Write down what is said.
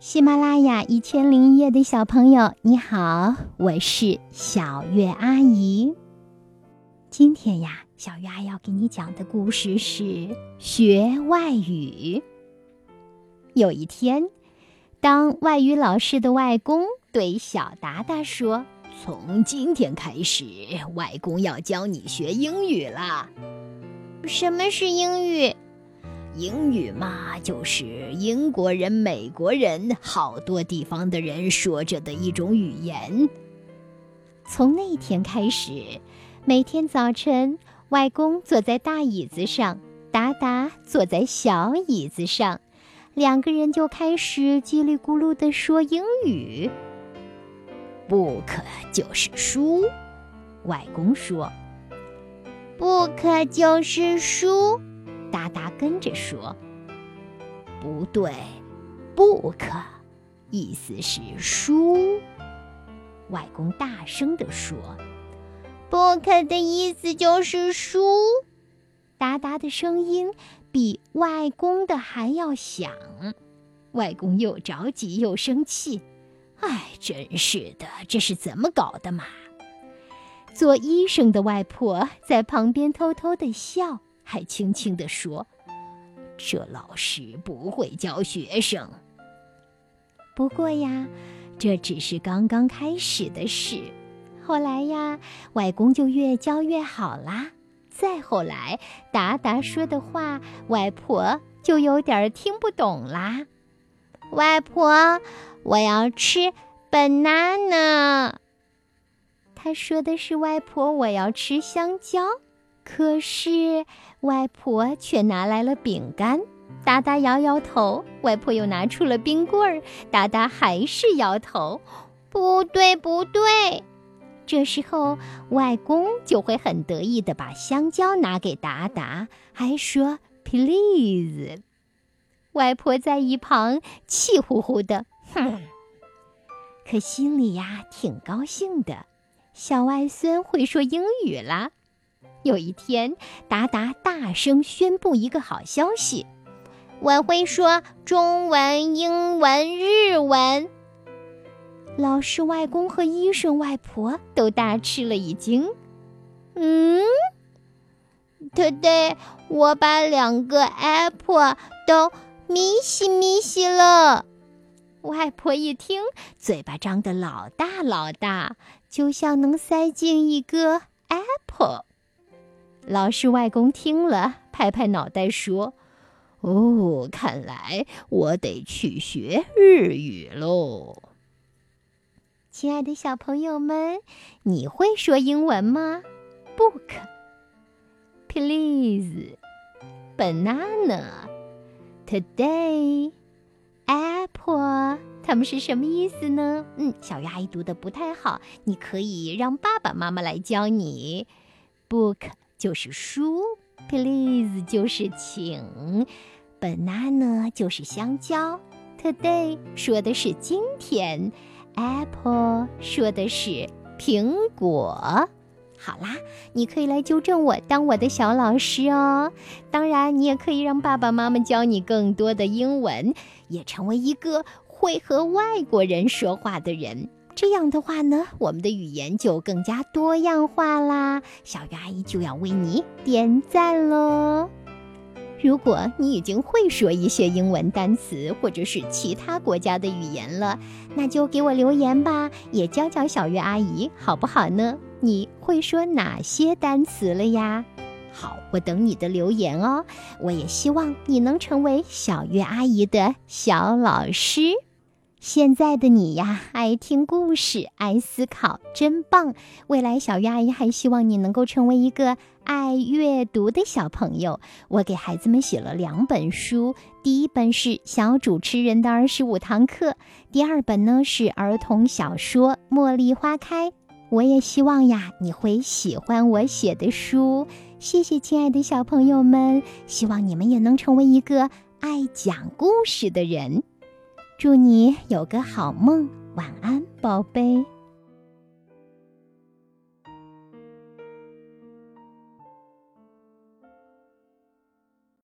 喜马拉雅一千零一夜的小朋友，你好，我是小月阿姨。今天呀，小月阿姨要给你讲的故事是学外语。有一天，当外语老师的外公对小达达说：“从今天开始，外公要教你学英语了。”“什么是英语？”英语嘛，就是英国人、美国人好多地方的人说着的一种语言。从那天开始，每天早晨，外公坐在大椅子上，达达坐在小椅子上，两个人就开始叽里咕噜地说英语。Book 就是书，外公说。Book 就是书。达达跟着说：“不对，book，意思是书。”外公大声地说：“book 的意思就是书。”达达的声音比外公的还要响。外公又着急又生气：“哎，真是的，这是怎么搞的嘛？”做医生的外婆在旁边偷偷的笑。还轻轻地说：“这老师不会教学生。不过呀，这只是刚刚开始的事。后来呀，外公就越教越好啦。再后来，达达说的话，外婆就有点听不懂啦。外婆，我要吃 banana。他说的是外婆，我要吃香蕉。可是外婆却拿来了饼干，达达摇摇头。外婆又拿出了冰棍儿，达达还是摇头。不对，不对。这时候外公就会很得意地把香蕉拿给达达，还说 “please”。外婆在一旁气呼呼的，哼，可心里呀挺高兴的，小外孙会说英语啦。有一天，达达大声宣布一个好消息：“我会说中文、英文、日文。”老师、外公和医生外婆都大吃了一惊。“嗯，Today 我把两个 apple 都咪西咪西了。”外婆一听，嘴巴张得老大老大，就像能塞进一个 apple。老师外公听了，拍拍脑袋说：“哦，看来我得去学日语喽。”亲爱的小朋友们，你会说英文吗？Book, please, banana, today, apple，它们是什么意思呢？嗯，小鱼阿姨读的不太好，你可以让爸爸妈妈来教你。Book。就是书，please 就是请，banana 就是香蕉，today 说的是今天，apple 说的是苹果。好啦，你可以来纠正我，当我的小老师哦。当然，你也可以让爸爸妈妈教你更多的英文，也成为一个会和外国人说话的人。这样的话呢，我们的语言就更加多样化啦。小鱼阿姨就要为你点赞喽！如果你已经会说一些英文单词或者是其他国家的语言了，那就给我留言吧，也教教小鱼阿姨好不好呢？你会说哪些单词了呀？好，我等你的留言哦。我也希望你能成为小月阿姨的小老师。现在的你呀，爱听故事，爱思考，真棒！未来小鱼阿姨还希望你能够成为一个爱阅读的小朋友。我给孩子们写了两本书，第一本是《小主持人的二十五堂课》，第二本呢是儿童小说《茉莉花开》。我也希望呀，你会喜欢我写的书。谢谢亲爱的小朋友们，希望你们也能成为一个爱讲故事的人。祝你有个好梦，晚安，宝贝。